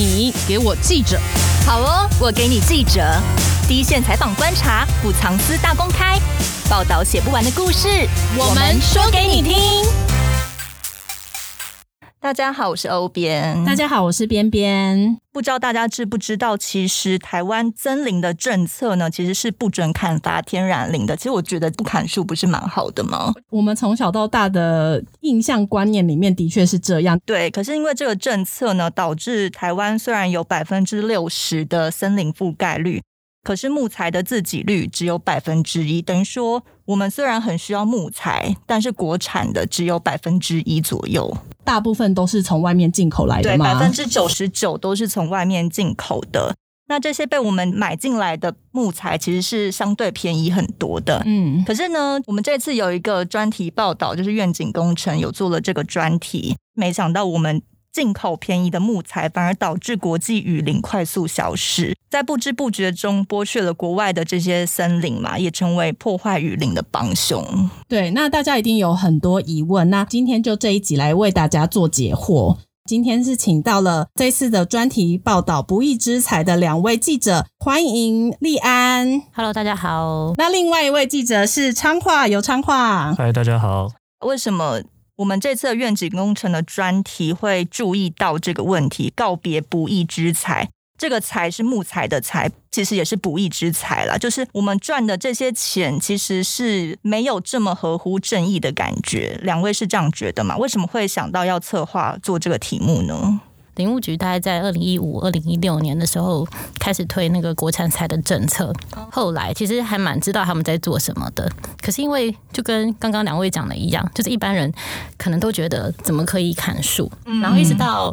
你给我记者，好哦，我给你记者，第一线采访观察，不藏私大公开，报道写不完的故事，我们说给你听。大家好，我是欧边。大家好，我是边边。不知道大家知不知道，其实台湾增林的政策呢，其实是不准砍伐天然林的。其实我觉得不砍树不是蛮好的吗？我们从小到大的印象观念里面的确是这样。对，可是因为这个政策呢，导致台湾虽然有百分之六十的森林覆盖率。可是木材的自给率只有百分之一，等于说我们虽然很需要木材，但是国产的只有百分之一左右，大部分都是从外面进口来的吗？对，百分之九十九都是从外面进口的。那这些被我们买进来的木材其实是相对便宜很多的。嗯，可是呢，我们这次有一个专题报道，就是愿景工程有做了这个专题，没想到我们。进口便宜的木材，反而导致国际雨林快速消失，在不知不觉中剥削了国外的这些森林嘛，也成为破坏雨林的帮凶。对，那大家一定有很多疑问，那今天就这一集来为大家做解惑。今天是请到了这次的专题报道不义之财的两位记者，欢迎立安。Hello，大家好。那另外一位记者是昌化，有昌化。嗨，大家好。为什么？我们这次的愿景工程的专题会注意到这个问题，告别不义之财。这个财是木材的财，其实也是不义之财啦。就是我们赚的这些钱，其实是没有这么合乎正义的感觉。两位是这样觉得吗？为什么会想到要策划做这个题目呢？林务局大概在二零一五、二零一六年的时候开始推那个国产菜的政策，后来其实还蛮知道他们在做什么的。可是因为就跟刚刚两位讲的一样，就是一般人可能都觉得怎么可以砍树，然后一直到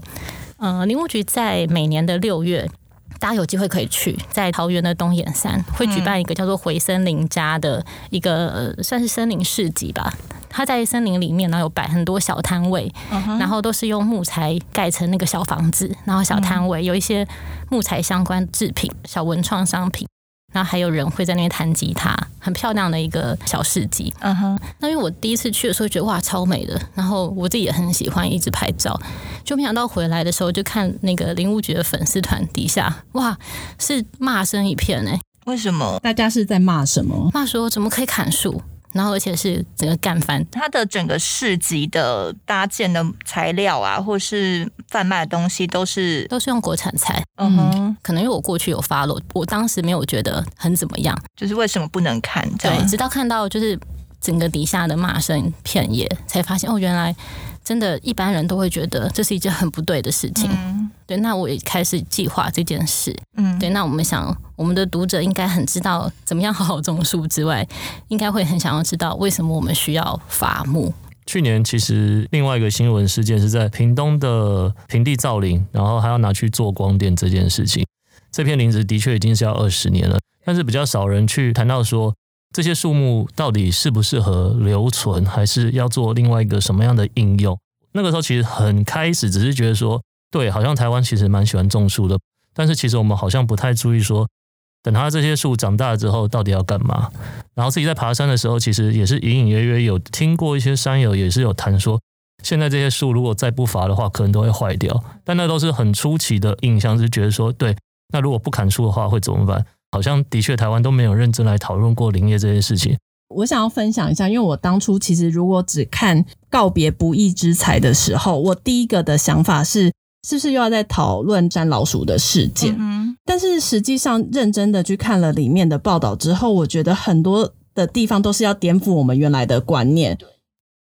呃林务局在每年的六月，大家有机会可以去，在桃园的东眼山会举办一个叫做“回森林家”的一个、呃、算是森林市集吧。它在森林里面，然后有摆很多小摊位，uh huh. 然后都是用木材盖成那个小房子，然后小摊位有一些木材相关制品、小文创商品，然后还有人会在那边弹吉他，很漂亮的一个小市集。嗯哼、uh，huh. 那因为我第一次去的时候觉得哇超美的，然后我自己也很喜欢一直拍照，就没想到回来的时候就看那个林务局的粉丝团底下，哇是骂声一片哎，为什么？大家是在骂什么？骂说怎么可以砍树？然后，而且是整个干翻，它的整个市集的搭建的材料啊，或是贩卖的东西，都是都是用国产材。嗯哼，可能因为我过去有 follow，我当时没有觉得很怎么样。就是为什么不能看？对，直到看到就是整个底下的骂声片野，才发现哦，原来。真的，一般人都会觉得这是一件很不对的事情。嗯、对，那我也开始计划这件事。嗯，对，那我们想，我们的读者应该很知道怎么样好好种树之外，应该会很想要知道为什么我们需要伐木。去年其实另外一个新闻事件是在屏东的平地造林，然后还要拿去做光电这件事情。这片林子的确已经是要二十年了，但是比较少人去谈到说。这些树木到底适不适合留存，还是要做另外一个什么样的应用？那个时候其实很开始，只是觉得说，对，好像台湾其实蛮喜欢种树的，但是其实我们好像不太注意说，等它这些树长大了之后，到底要干嘛？然后自己在爬山的时候，其实也是隐隐约约有听过一些山友也是有谈说，现在这些树如果再不伐的话，可能都会坏掉。但那都是很初期的印象，是觉得说，对，那如果不砍树的话，会怎么办？好像的确，台湾都没有认真来讨论过林业这件事情。我想要分享一下，因为我当初其实如果只看告别不义之财的时候，我第一个的想法是，是不是又要在讨论粘老鼠的事件？嗯，但是实际上认真的去看了里面的报道之后，我觉得很多的地方都是要颠覆我们原来的观念。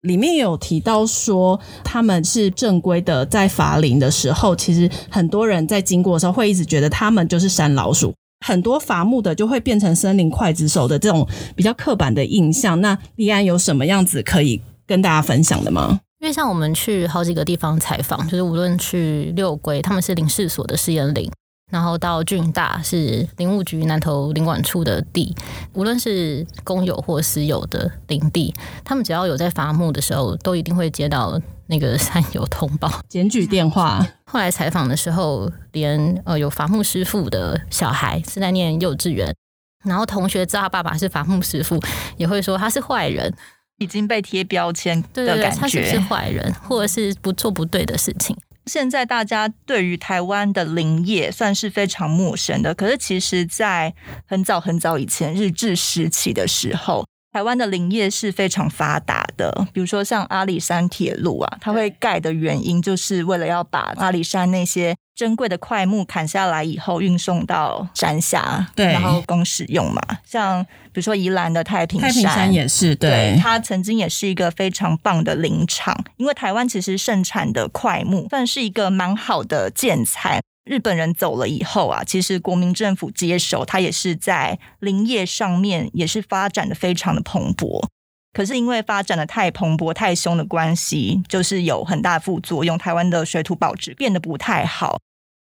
里面有提到说，他们是正规的在伐林的时候，其实很多人在经过的时候会一直觉得他们就是山老鼠。很多伐木的就会变成森林刽子手的这种比较刻板的印象。那莉安有什么样子可以跟大家分享的吗？因为像我们去好几个地方采访，就是无论去六龟，他们是林试所的试验林，然后到郡大是林务局南投林管处的地，无论是公有或私有的林地，他们只要有在伐木的时候，都一定会接到。那个 山友通报检举电话，后来采访的时候，连呃有伐木师傅的小孩是在念幼稚园，然后同学知道他爸爸是伐木师傅，也会说他是坏人，已经被贴标签的感觉，对对对，他是不是坏人，或者是不做不对的事情。现在大家对于台湾的林业算是非常陌生的，可是其实，在很早很早以前，日治时期的时候，台湾的林业是非常发达的。比如说像阿里山铁路啊，它会盖的原因就是为了要把阿里山那些珍贵的块木砍下来以后运送到山下，对，然后供使用嘛。像比如说宜兰的太平山，太平山也是，对，对，它曾经也是一个非常棒的林场。因为台湾其实盛产的桧木算是一个蛮好的建材。日本人走了以后啊，其实国民政府接手，它也是在林业上面也是发展的非常的蓬勃。可是因为发展的太蓬勃、太凶的关系，就是有很大副作用，台湾的水土保持变得不太好。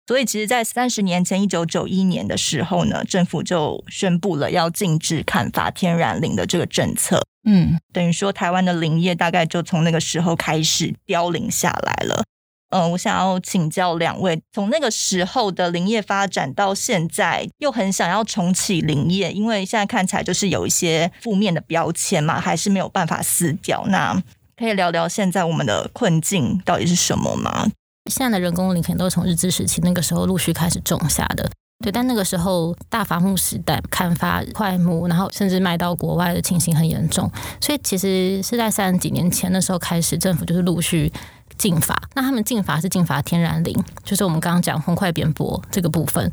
所以，其实，在三十年前，一九九一年的时候呢，政府就宣布了要禁止砍伐天然林的这个政策。嗯，等于说，台湾的林业大概就从那个时候开始凋零下来了。嗯、我想要请教两位，从那个时候的林业发展到现在，又很想要重启林业，因为现在看起来就是有一些负面的标签嘛，还是没有办法撕掉。那可以聊聊现在我们的困境到底是什么吗？现在的人工林可能都是从日治时期那个时候陆续开始种下的，对。但那个时候大伐木时代，砍伐快木，然后甚至卖到国外的情形很严重。所以其实是在三十几年前的时候开始，政府就是陆续禁伐。那他们禁伐是禁伐天然林，就是我们刚刚讲红块扁柏这个部分。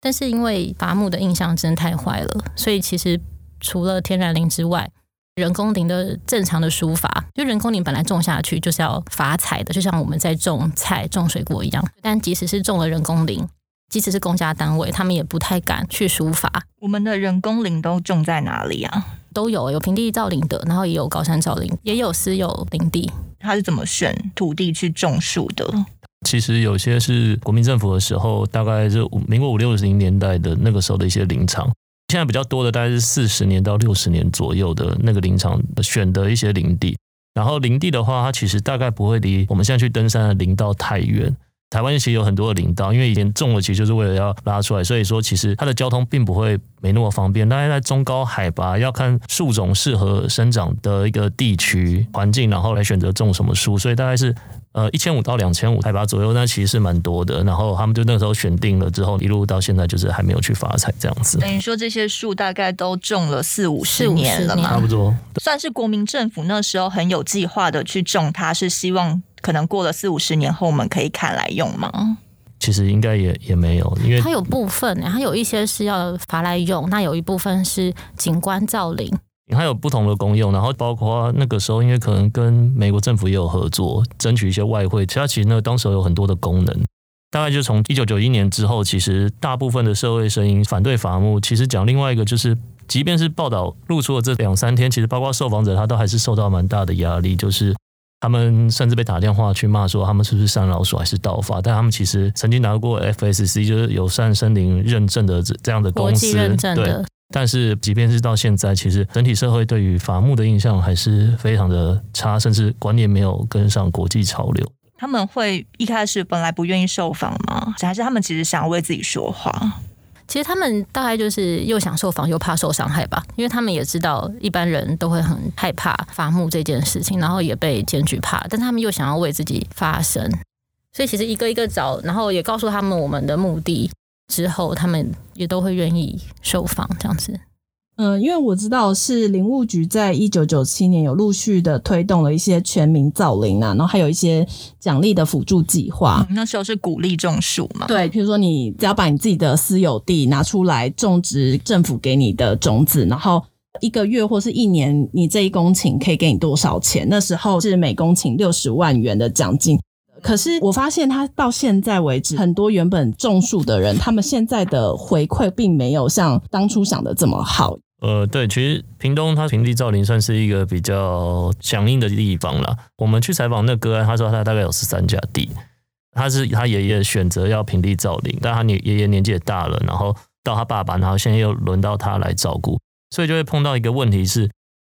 但是因为伐木的印象真的太坏了，所以其实除了天然林之外，人工林的正常的疏伐，就人工林本来种下去就是要伐采的，就像我们在种菜、种水果一样。但即使是种了人工林，即使是公家单位，他们也不太敢去疏伐。我们的人工林都种在哪里啊？都有，有平地造林的，然后也有高山造林，也有私有林地。他是怎么选土地去种树的？其实有些是国民政府的时候，大概是民国五六十年代的那个时候的一些林场。现在比较多的大概是四十年到六十年左右的那个林场选的一些林地，然后林地的话，它其实大概不会离我们现在去登山的林道太远。台湾其实有很多的林道，因为以前种了，其实就是为了要拉出来，所以说其实它的交通并不会没那么方便。大概在中高海拔，要看树种适合生长的一个地区环境，然后来选择种什么树，所以大概是。呃，一千五到两千五海拔左右，那其实是蛮多的。然后他们就那个时候选定了之后，一路到现在就是还没有去发财这样子。等于说这些树大概都种了四五十年了嘛，差不多。算是国民政府那时候很有计划的去种它，是希望可能过了四五十年后我们可以砍来用吗？其实应该也也没有，因为它有部分，它有一些是要伐来用，那有一部分是景观造林。它有不同的功用，然后包括那个时候，因为可能跟美国政府也有合作，争取一些外汇。其实它其实呢，当时有很多的功能。大概就从一九九一年之后，其实大部分的社会声音反对伐木。其实讲另外一个，就是即便是报道露出了这两三天，其实包括受访者他都还是受到蛮大的压力，就是他们甚至被打电话去骂说他们是不是山老鼠还是盗伐。但他们其实曾经拿过 FSC，就是友善森林认证的这这样的公司，认证的。对。但是，即便是到现在，其实整体社会对于伐木的印象还是非常的差，甚至观念没有跟上国际潮流。他们会一开始本来不愿意受访吗？还是他们其实想要为自己说话？其实他们大概就是又想受访又怕受伤害吧，因为他们也知道一般人都会很害怕伐木这件事情，然后也被检举怕，但他们又想要为自己发声，所以其实一个一个找，然后也告诉他们我们的目的。之后，他们也都会愿意受访这样子。嗯，因为我知道是林务局在一九九七年有陆续的推动了一些全民造林啊，然后还有一些奖励的辅助计划。嗯，那时候是鼓励种树嘛？对，比如说你只要把你自己的私有地拿出来种植政府给你的种子，然后一个月或是一年，你这一公顷可以给你多少钱？那时候是每公顷六十万元的奖金。可是我发现，他到现在为止，很多原本种树的人，他们现在的回馈并没有像当初想的这么好。呃，对，其实屏东它平地造林算是一个比较响应的地方啦。我们去采访那个个案，他说他大概有十三家地，他是他爷爷选择要平地造林，但他爷爷爷年纪也大了，然后到他爸爸，然后现在又轮到他来照顾，所以就会碰到一个问题是，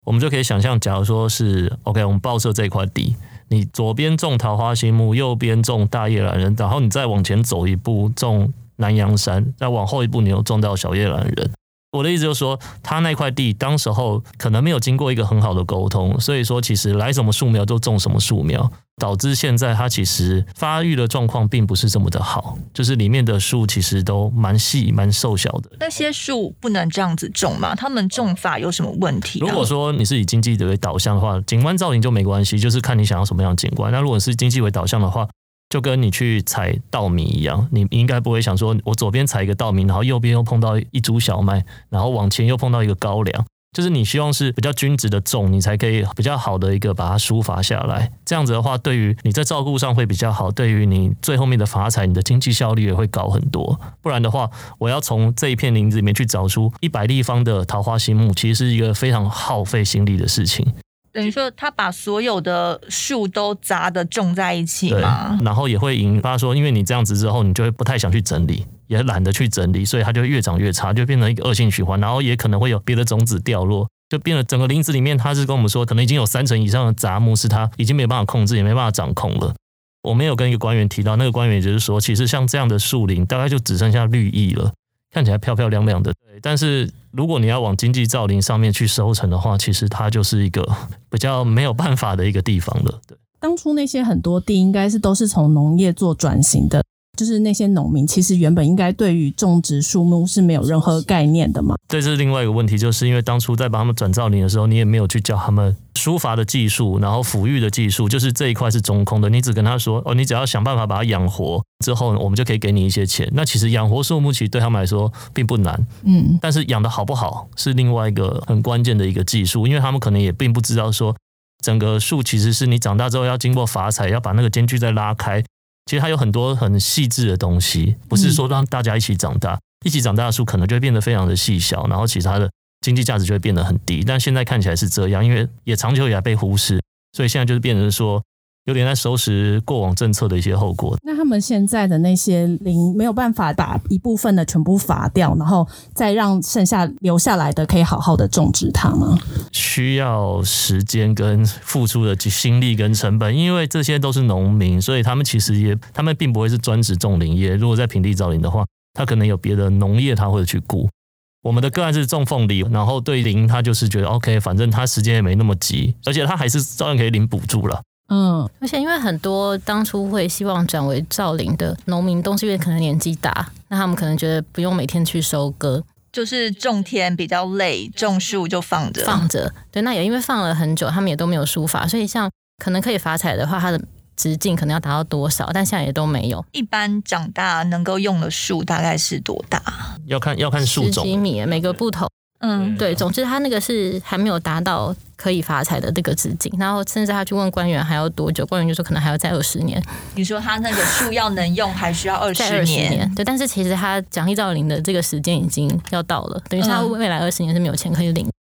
我们就可以想象，假如说是 OK，我们报社这块地。你左边种桃花心木，右边种大叶兰人，然后你再往前走一步种南洋杉，再往后一步你又种到小叶兰人。我的意思就是说，他那块地当时候可能没有经过一个很好的沟通，所以说其实来什么树苗就种什么树苗，导致现在它其实发育的状况并不是这么的好，就是里面的树其实都蛮细蛮瘦小的。那些树不能这样子种吗？他们种法有什么问题啊？如果说你是以经济为导向的话，景观造型就没关系，就是看你想要什么样的景观。那如果是经济为导向的话，就跟你去采稻米一样，你应该不会想说，我左边采一个稻米，然后右边又碰到一株小麦，然后往前又碰到一个高粱，就是你希望是比较均质的种，你才可以比较好的一个把它抒发下来。这样子的话，对于你在照顾上会比较好，对于你最后面的发财，你的经济效率也会高很多。不然的话，我要从这一片林子里面去找出一百立方的桃花心木，其实是一个非常耗费心力的事情。等于说，他把所有的树都杂的种在一起嘛，然后也会引发说，因为你这样子之后，你就会不太想去整理，也懒得去整理，所以它就会越长越差，就变成一个恶性循环。然后也可能会有别的种子掉落，就变了整个林子里面，他是跟我们说，可能已经有三成以上的杂木是他已经没办法控制，也没办法掌控了。我没有跟一个官员提到，那个官员也就是说，其实像这样的树林，大概就只剩下绿意了。看起来漂漂亮亮的，对。但是如果你要往经济造林上面去收成的话，其实它就是一个比较没有办法的一个地方了。对，当初那些很多地应该是都是从农业做转型的。就是那些农民，其实原本应该对于种植树木是没有任何概念的嘛。这是另外一个问题，就是因为当初在帮他们转造林的时候，你也没有去教他们书法的技术，然后抚育的技术，就是这一块是中空的。你只跟他说哦，你只要想办法把它养活之后，我们就可以给你一些钱。那其实养活树木其实对他们来说并不难，嗯，但是养的好不好是另外一个很关键的一个技术，因为他们可能也并不知道说整个树其实是你长大之后要经过伐采，要把那个间距再拉开。其实它有很多很细致的东西，不是说让大家一起长大，一起长大的树可能就会变得非常的细小，然后其他的经济价值就会变得很低。但现在看起来是这样，因为也长久以来被忽视，所以现在就是变成说。有点在收拾过往政策的一些后果。那他们现在的那些林没有办法把一部分的全部伐掉，然后再让剩下留下来的可以好好的种植它吗？需要时间跟付出的心力跟成本，因为这些都是农民，所以他们其实也他们并不会是专职种林业。如果在平地造林的话，他可能有别的农业他会去顾。我们的个案是种凤梨，然后对林他就是觉得 OK，反正他时间也没那么急，而且他还是照样可以领补助了。嗯，而且因为很多当初会希望转为造林的农民，都是因为可能年纪大，那他们可能觉得不用每天去收割，就是种田比较累，种树就放着放着。对，那也因为放了很久，他们也都没有疏法，所以像可能可以发财的话，它的直径可能要达到多少，但现在也都没有。一般长大能够用的树大概是多大？要看要看树种，十几米，每个不同。嗯，对，总之他那个是还没有达到可以发财的这个资金，然后甚至他去问官员还要多久，官员就说可能还要再二十年。你说他那个树要能用还需要二十年？年？对，但是其实他奖励造林的这个时间已经要到了，等于他未来二十年是没有钱可以领。嗯、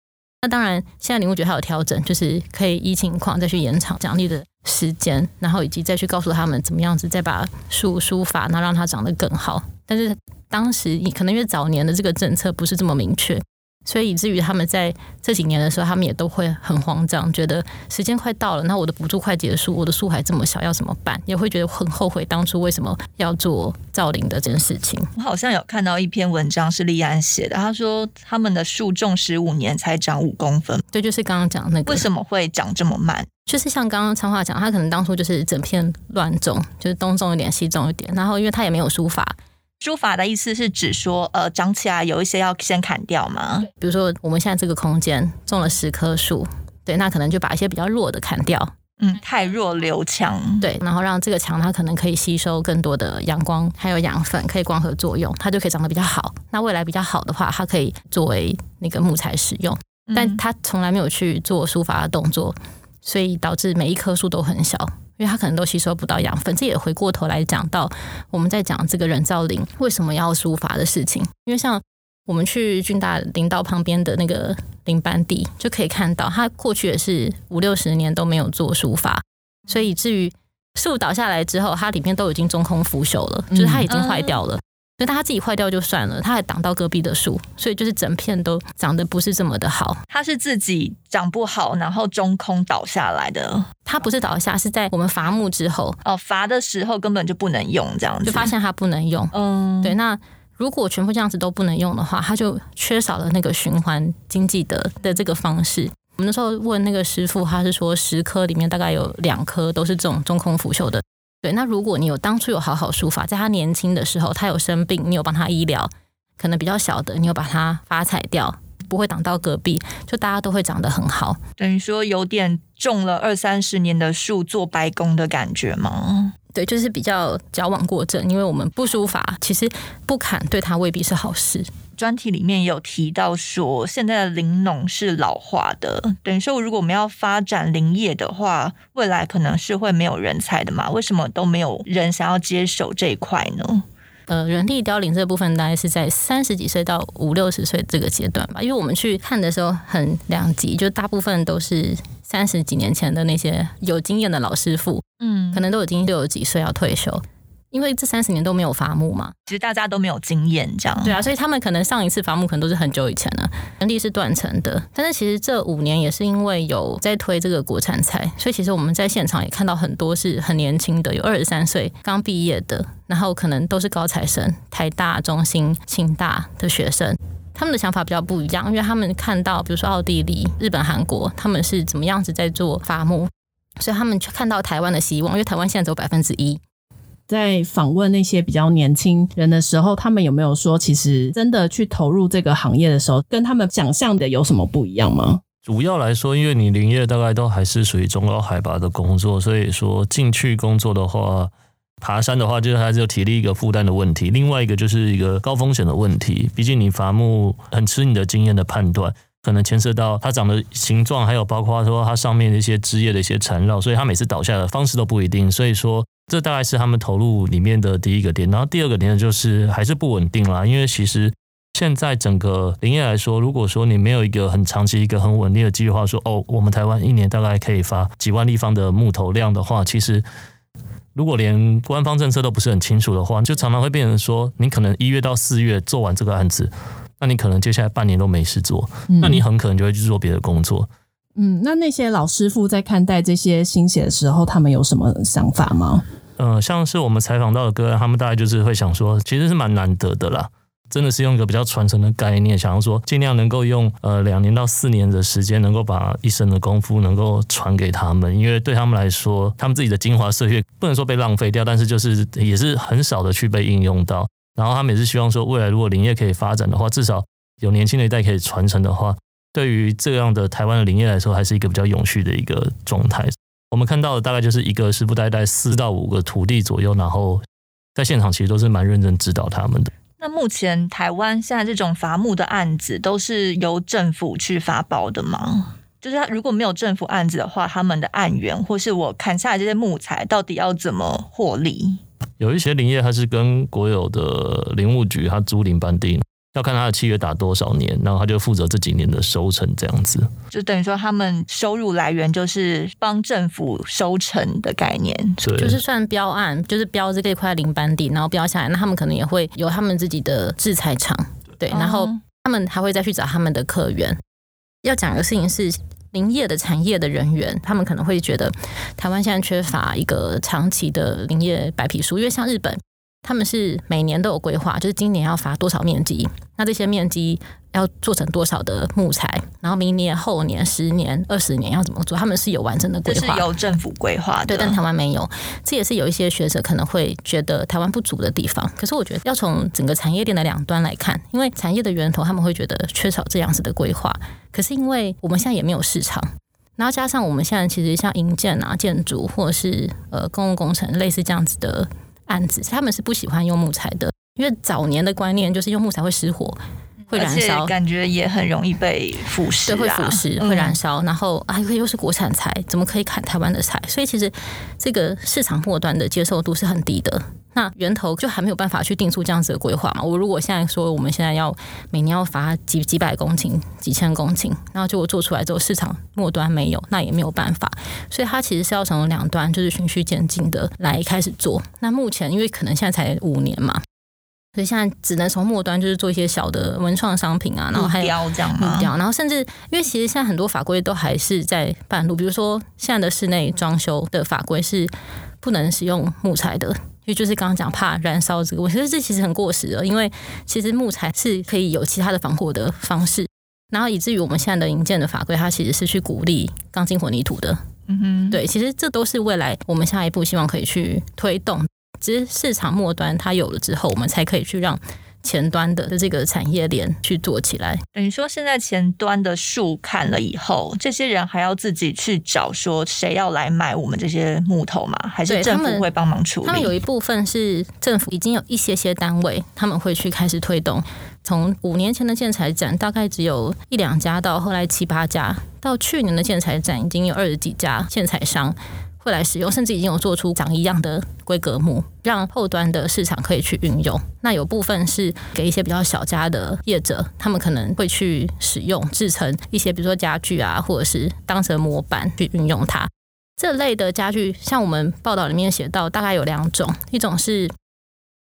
那当然，现在林务局还有调整，就是可以依情况再去延长奖励的时间，然后以及再去告诉他们怎么样子再把树疏伐，然后让它长得更好。但是当时可能因为早年的这个政策不是这么明确。所以以至于他们在这几年的时候，他们也都会很慌张，觉得时间快到了，那我的补助快结束，我的树还这么小，要怎么办？也会觉得很后悔当初为什么要做造林的这件事情。我 好像有看到一篇文章是立安写的，他说他们的树种十五年才长五公分，对，就是刚刚讲那个，为什么会长这么慢？就是像刚刚昌华讲，他可能当初就是整片乱种，就是东种一点，西种一点，然后因为他也没有疏伐。疏伐的意思是指说，呃，长起来有一些要先砍掉吗？比如说，我们现在这个空间种了十棵树，对，那可能就把一些比较弱的砍掉，嗯，太弱留强，对，然后让这个墙它可能可以吸收更多的阳光，还有养分，可以光合作用，它就可以长得比较好。那未来比较好的话，它可以作为那个木材使用，但它从来没有去做书法的动作，所以导致每一棵树都很小。因为它可能都吸收不到养分，这也回过头来讲到我们在讲这个人造林为什么要疏伐的事情。因为像我们去军大林道旁边的那个林班地，就可以看到它过去也是五六十年都没有做疏伐，所以至于树倒下来之后，它里面都已经中空腐朽了，就是它已经坏掉了。所以它自己坏掉就算了，它还挡到隔壁的树，所以就是整片都长得不是这么的好。它是自己长不好，然后中空倒下来的。它不是倒下，是在我们伐木之后哦，伐的时候根本就不能用，这样子就发现它不能用。嗯，对。那如果全部这样子都不能用的话，它就缺少了那个循环经济的的这个方式。我们那时候问那个师傅，他是说十颗里面大概有两颗都是这种中空腐朽的。对，那如果你有当初有好好书法，在他年轻的时候，他有生病，你有帮他医疗，可能比较小的，你有把它发财掉，不会挡到隔壁，就大家都会长得很好。等于说有点种了二三十年的树做白工的感觉吗？对，就是比较矫枉过正，因为我们不书法，其实不砍对他未必是好事。专题里面有提到说，现在的林农是老化的，等于说如果我们要发展林业的话，未来可能是会没有人才的嘛？为什么都没有人想要接手这一块呢？呃，人力凋零这部分大概是在三十几岁到五六十岁这个阶段吧，因为我们去看的时候很两极，就大部分都是三十几年前的那些有经验的老师傅，嗯，可能都已经六十几岁要退休。因为这三十年都没有伐木嘛，其实大家都没有经验，这样。对啊，所以他们可能上一次伐木可能都是很久以前了，能力是断层的。但是其实这五年也是因为有在推这个国产菜，所以其实我们在现场也看到很多是很年轻的，有二十三岁刚毕业的，然后可能都是高材生，台大、中心、清大的学生，他们的想法比较不一样，因为他们看到比如说奥地利、日本、韩国，他们是怎么样子在做伐木，所以他们就看到台湾的希望，因为台湾现在只有百分之一。在访问那些比较年轻人的时候，他们有没有说，其实真的去投入这个行业的时候，跟他们想象的有什么不一样吗？主要来说，因为你林业大概都还是属于中高海拔的工作，所以说进去工作的话，爬山的话，就是还是有体力一个负担的问题。另外一个就是一个高风险的问题，毕竟你伐木很吃你的经验的判断，可能牵涉到它长的形状，还有包括说它上面的一些枝叶的一些缠绕，所以它每次倒下的方式都不一定。所以说。这大概是他们投入里面的第一个点，然后第二个点就是还是不稳定啦。因为其实现在整个林业来说，如果说你没有一个很长期、一个很稳定的计划，说哦，我们台湾一年大概可以发几万立方的木头量的话，其实如果连官方政策都不是很清楚的话，就常常会变成说，你可能一月到四月做完这个案子，那你可能接下来半年都没事做，那你很可能就会去做别的工作。嗯，那那些老师傅在看待这些新血的时候，他们有什么想法吗？嗯、呃，像是我们采访到的个案，他们大概就是会想说，其实是蛮难得的啦，真的是用一个比较传承的概念，想要说尽量能够用呃两年到四年的时间，能够把一生的功夫能够传给他们，因为对他们来说，他们自己的精华岁月不能说被浪费掉，但是就是也是很少的去被应用到。然后他们也是希望说，未来如果林业可以发展的话，至少有年轻的一代可以传承的话，对于这样的台湾的林业来说，还是一个比较永续的一个状态。我们看到的大概就是一个师傅带带四到五个徒弟左右，然后在现场其实都是蛮认真指导他们的。那目前台湾现在这种伐木的案子都是由政府去发包的吗？就是他如果没有政府案子的话，他们的案源或是我砍下来这些木材，到底要怎么获利？有一些林业它是跟国有的林务局，它租林班地。要看他的契约打多少年，然后他就负责这几年的收成，这样子。就等于说，他们收入来源就是帮政府收成的概念。对，就是算标案，就是标这个块林班地，然后标下来，那他们可能也会有他们自己的制裁厂，对，然后他们还会再去找他们的客源。要讲的事情是，林业的产业的人员，他们可能会觉得台湾现在缺乏一个长期的林业白皮书，因为像日本。他们是每年都有规划，就是今年要伐多少面积，那这些面积要做成多少的木材，然后明年、后年、十年、二十年要怎么做，他们是有完整的规划，是由政府规划的。对，但台湾没有，这也是有一些学者可能会觉得台湾不足的地方。可是我觉得要从整个产业链的两端来看，因为产业的源头他们会觉得缺少这样子的规划，可是因为我们现在也没有市场，然后加上我们现在其实像营建啊、建筑或者是呃公共工程类似这样子的。案子，他们是不喜欢用木材的，因为早年的观念就是用木材会失火，会燃烧，感觉也很容易被腐蚀，对，会腐蚀，会燃烧。嗯、然后啊，又是国产材，怎么可以砍台湾的材？所以其实这个市场末端的接受度是很低的。那源头就还没有办法去定出这样子的规划嘛？我如果现在说我们现在要每年要罚几几百公顷、几千公顷，然后结果做出来之后市场末端没有，那也没有办法。所以它其实是要从两端就是循序渐进的来开始做。那目前因为可能现在才五年嘛，所以现在只能从末端就是做一些小的文创商品啊，然后还有标这样嘛，标，然后甚至因为其实现在很多法规都还是在半路，比如说现在的室内装修的法规是不能使用木材的。因为就是刚刚讲怕燃烧这个，我觉得这其实很过时了，因为其实木材是可以有其他的防火的方式，然后以至于我们现在的营建的法规，它其实是去鼓励钢筋混凝土的。嗯哼，对，其实这都是未来我们下一步希望可以去推动，只是市场末端它有了之后，我们才可以去让。前端的这个产业链去做起来，等于说现在前端的树砍了以后，这些人还要自己去找说谁要来买我们这些木头吗？还是政府会帮忙处理？他们有一部分是政府已经有一些些单位，他们会去开始推动。从五年前的建材展，大概只有一两家，到后来七八家，到去年的建材展，已经有二十几家建材商。会来使用，甚至已经有做出长一样的规格木，让后端的市场可以去运用。那有部分是给一些比较小家的业者，他们可能会去使用制成一些，比如说家具啊，或者是当成模板去运用它。这类的家具，像我们报道里面写到，大概有两种，一种是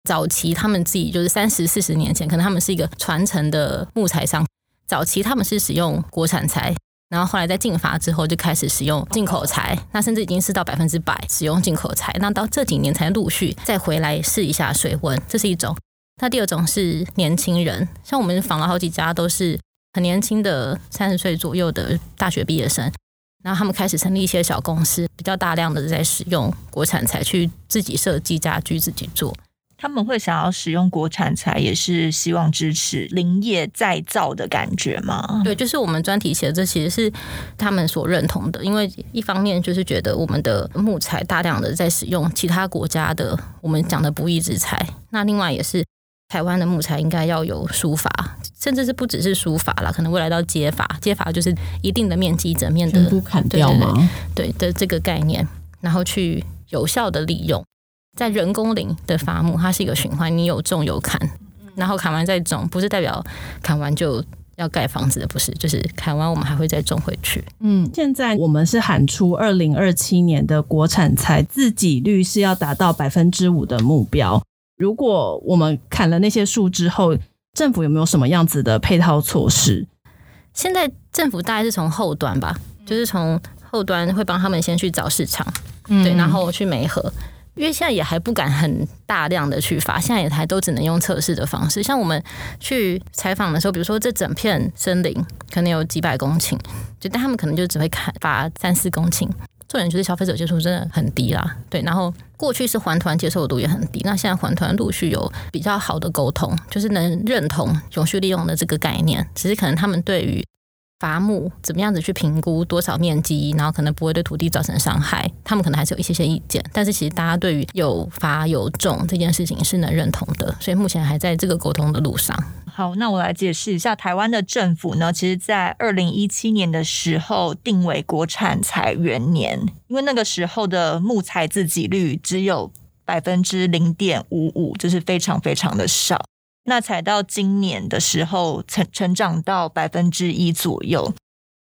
早期他们自己就是三十四十年前，可能他们是一个传承的木材商，早期他们是使用国产材。然后后来在禁法之后，就开始使用进口材，那甚至已经是到百分之百使用进口材。那到这几年才陆续再回来试一下水温，这是一种。那第二种是年轻人，像我们访了好几家，都是很年轻的三十岁左右的大学毕业生，然后他们开始成立一些小公司，比较大量的在使用国产材去自己设计家具，自己做。他们会想要使用国产材，也是希望支持林业再造的感觉吗？对，就是我们专题写的，这其实是他们所认同的。因为一方面就是觉得我们的木材大量的在使用其他国家的我们讲的不义之财，那另外也是台湾的木材应该要有书法，甚至是不只是书法啦，可能未来到接法，接法就是一定的面积整面的全部砍掉吗？对的这个概念，然后去有效的利用。在人工林的伐木，它是一个循环，你有种有砍，然后砍完再种，不是代表砍完就要盖房子的，不是，就是砍完我们还会再种回去。嗯，现在我们是喊出二零二七年的国产材自给率是要达到百分之五的目标。如果我们砍了那些树之后，政府有没有什么样子的配套措施？现在政府大概是从后端吧，就是从后端会帮他们先去找市场，嗯、对，然后去媒合。因为现在也还不敢很大量的去发，现在也还都只能用测试的方式。像我们去采访的时候，比如说这整片森林可能有几百公顷，就但他们可能就只会砍伐三四公顷。重点就是消费者接受真的很低啦，对。然后过去是环团接受度也很低，那现在环团陆续有比较好的沟通，就是能认同永续利用的这个概念，只是可能他们对于。伐木怎么样子去评估多少面积，然后可能不会对土地造成伤害，他们可能还是有一些些意见。但是其实大家对于有伐有种这件事情是能认同的，所以目前还在这个沟通的路上。好，那我来解释一下，台湾的政府呢，其实在二零一七年的时候定为国产材元年，因为那个时候的木材自给率只有百分之零点五五，就是非常非常的少。那才到今年的时候，成成长到百分之一左右，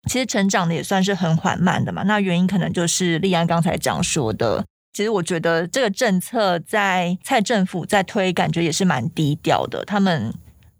其实成长的也算是很缓慢的嘛。那原因可能就是立安刚才讲说的，其实我觉得这个政策在蔡政府在推，感觉也是蛮低调的。他们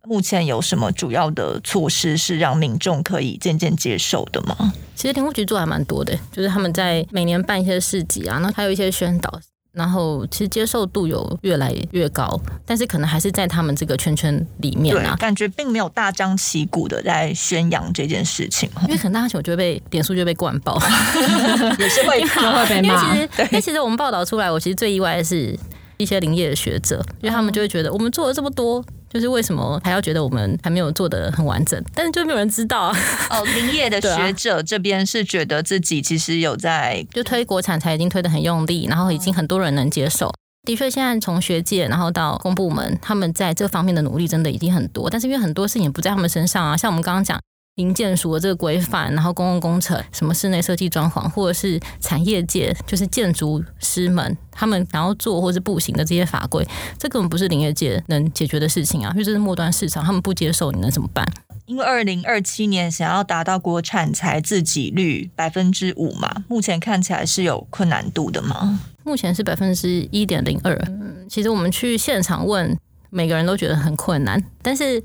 目前有什么主要的措施是让民众可以渐渐接受的吗？其实林务局做还蛮多的，就是他们在每年办一些市集啊，那还有一些宣导。然后其实接受度有越来越高，但是可能还是在他们这个圈圈里面啊，感觉并没有大张旗鼓的在宣扬这件事情。因为可能大家就会被点数就被灌爆，也是会 会被骂。因为其实，因为其实我们报道出来，我其实最意外的是一些林业的学者，因为他们就会觉得我们做了这么多。就是为什么还要觉得我们还没有做的很完整？但是就没有人知道啊。哦，林业的学者这边是觉得自己其实有在就推国产才已经推的很用力，然后已经很多人能接受。的确，现在从学界然后到公部门，他们在这方面的努力真的已经很多。但是因为很多事情不在他们身上啊，像我们刚刚讲。营建署的这个规范，然后公共工程、什么室内设计装潢，或者是产业界，就是建筑师们他们想要做或是步行的这些法规，这根本不是林业界能解决的事情啊！因为这是末端市场，他们不接受，你能怎么办？因为二零二七年想要达到国产材自给率百分之五嘛，目前看起来是有困难度的吗？目前是百分之一点零二。其实我们去现场问。每个人都觉得很困难，但是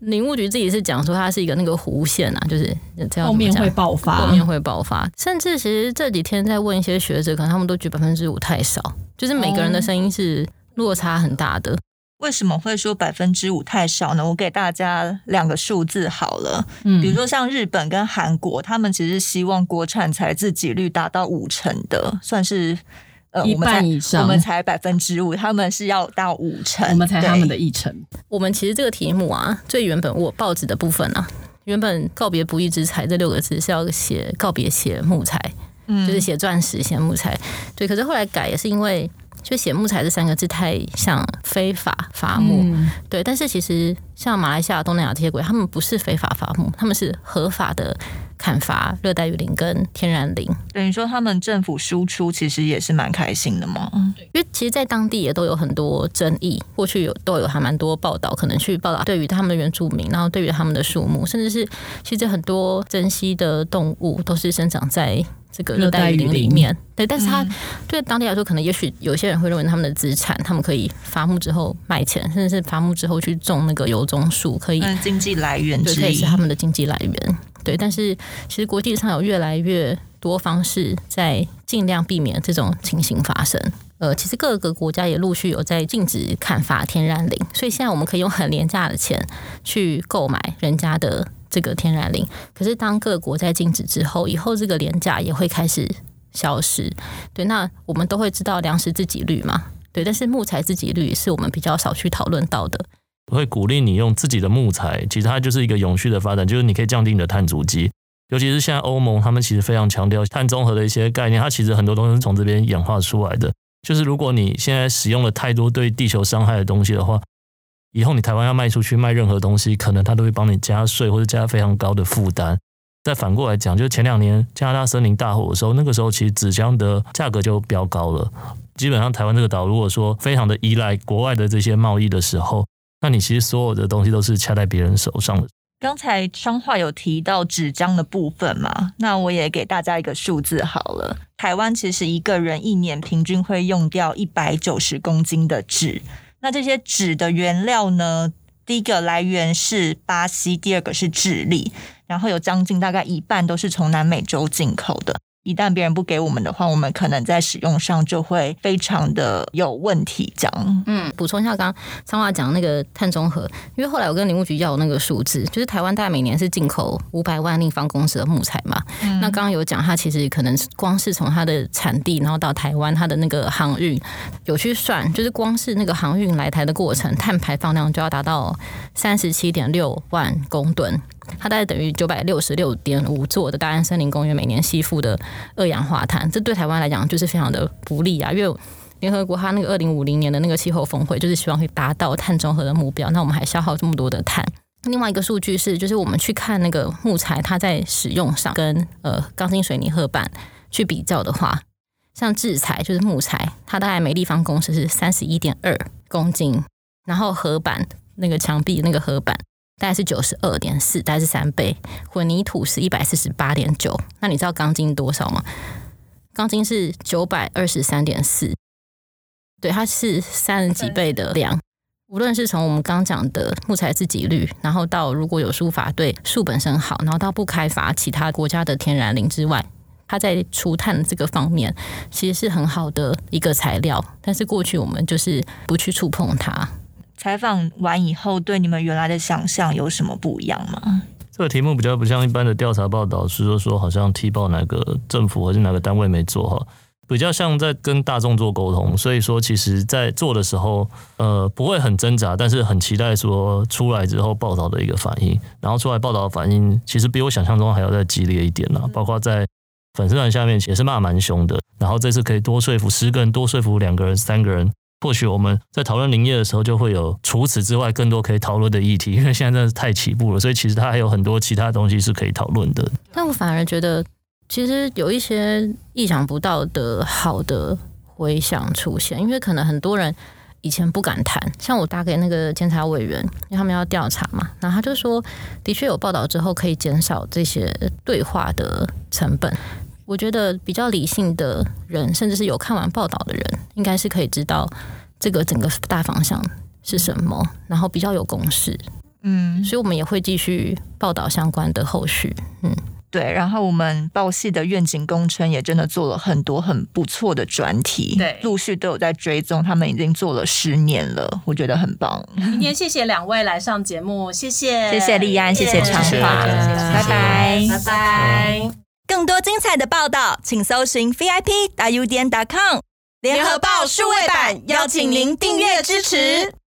林务局自己是讲说它是一个那个弧线啊，就是这样，后面会爆发，后面会爆发。甚至其实这几天在问一些学者，可能他们都觉得百分之五太少，就是每个人的声音是落差很大的。为什么会说百分之五太少呢？我给大家两个数字好了，嗯，比如说像日本跟韩国，他们其实希望国产材自给率达到五成的，算是呃一半以上，我们才百分之五，他们是要到五成，我们才他们的一成。我们其实这个题目啊，最原本我报纸的部分啊，原本告别不义之财这六个字是要写告别写木材，嗯，就是写钻石写木材，对，可是后来改也是因为。就写木材这三个字太像非法伐木，嗯、对。但是其实像马来西亚、东南亚这些国家，他们不是非法伐木，他们是合法的砍伐热带雨林跟天然林。等于说他们政府输出其实也是蛮开心的嘛。因为其实，在当地也都有很多争议，过去有都有还蛮多报道，可能去报道对于他们的原住民，然后对于他们的树木，甚至是其实很多珍稀的动物都是生长在。这个热带雨林里面，对，但是他对当地来说，可能也许有些人会认为他们的资产，他们可以伐木之后卖钱，甚至是伐木之后去种那个油棕树，可以经济来源对，可以是他们的经济来源。对，但是其实国际上有越来越多方式在尽量避免这种情形发生。呃，其实各个国家也陆续有在禁止砍伐天然林，所以现在我们可以用很廉价的钱去购买人家的。这个天然林，可是当各国在禁止之后，以后这个廉价也会开始消失。对，那我们都会知道粮食自给率嘛？对，但是木材自给率是我们比较少去讨论到的。会鼓励你用自己的木材，其实它就是一个永续的发展，就是你可以降低你的碳足迹。尤其是现在欧盟，他们其实非常强调碳中和的一些概念，它其实很多东西是从这边演化出来的。就是如果你现在使用了太多对地球伤害的东西的话，以后你台湾要卖出去卖任何东西，可能他都会帮你加税或者加非常高的负担。再反过来讲，就是前两年加拿大森林大火的时候，那个时候其实纸箱的价格就飙高了。基本上台湾这个岛，如果说非常的依赖国外的这些贸易的时候，那你其实所有的东西都是掐在别人手上的。刚才彰化有提到纸浆的部分嘛，那我也给大家一个数字好了。台湾其实一个人一年平均会用掉一百九十公斤的纸。那这些纸的原料呢？第一个来源是巴西，第二个是智利，然后有将近大概一半都是从南美洲进口的。一旦别人不给我们的话，我们可能在使用上就会非常的有问题。这样，嗯，补充一下，刚刚张华讲那个碳中和，因为后来我跟林务局要那个数字，就是台湾大概每年是进口五百万立方公尺的木材嘛。嗯、那刚刚有讲，它其实可能光是从它的产地，然后到台湾，它的那个航运有去算，就是光是那个航运来台的过程，碳排放量就要达到三十七点六万公吨。它大概等于九百六十六点五座的大安森林公园每年吸附的二氧化碳，这对台湾来讲就是非常的不利啊！因为联合国它那个二零五零年的那个气候峰会就是希望可以达到碳中和的目标，那我们还消耗这么多的碳。另外一个数据是，就是我们去看那个木材，它在使用上跟呃钢筋水泥合板去比较的话，像制材就是木材，它大概每立方公尺是三十一点二公斤，然后合板那个墙壁那个合板。大概是九十二点四，大概是三倍。混凝土是一百四十八点九，那你知道钢筋多少吗？钢筋是九百二十三点四，对，它是三十几倍的量。无论是从我们刚讲的木材自给率，然后到如果有书法对树本身好，然后到不开发其他国家的天然林之外，它在除碳这个方面其实是很好的一个材料。但是过去我们就是不去触碰它。采访完以后，对你们原来的想象有什么不一样吗？这个题目比较不像一般的调查报道，是说说好像踢爆哪个政府或是哪个单位没做好，比较像在跟大众做沟通。所以说，其实，在做的时候，呃，不会很挣扎，但是很期待说出来之后报道的一个反应。然后出来报道的反应，其实比我想象中还要再激烈一点啦。包括在粉丝团下面也是骂蛮凶的。然后这次可以多说服十个人，多说服两个人、三个人。或许我们在讨论林业的时候，就会有除此之外更多可以讨论的议题，因为现在真的是太起步了，所以其实它还有很多其他东西是可以讨论的。但我反而觉得，其实有一些意想不到的好的回响出现，因为可能很多人以前不敢谈，像我打给那个监察委员，因为他们要调查嘛，然后他就说，的确有报道之后可以减少这些对话的成本。我觉得比较理性的人，甚至是有看完报道的人，应该是可以知道这个整个大方向是什么，然后比较有共识。嗯，所以我们也会继续报道相关的后续。嗯，对，然后我们报系的愿景工程也真的做了很多很不错的专题，对，陆续都有在追踪，他们已经做了十年了，我觉得很棒。今天谢谢两位来上节目，谢谢，谢谢立安，谢谢长发，拜拜，拜拜。更多精彩的报道，请搜寻 VIP 大 U 点 com 联合报数位版，邀请您订阅支持。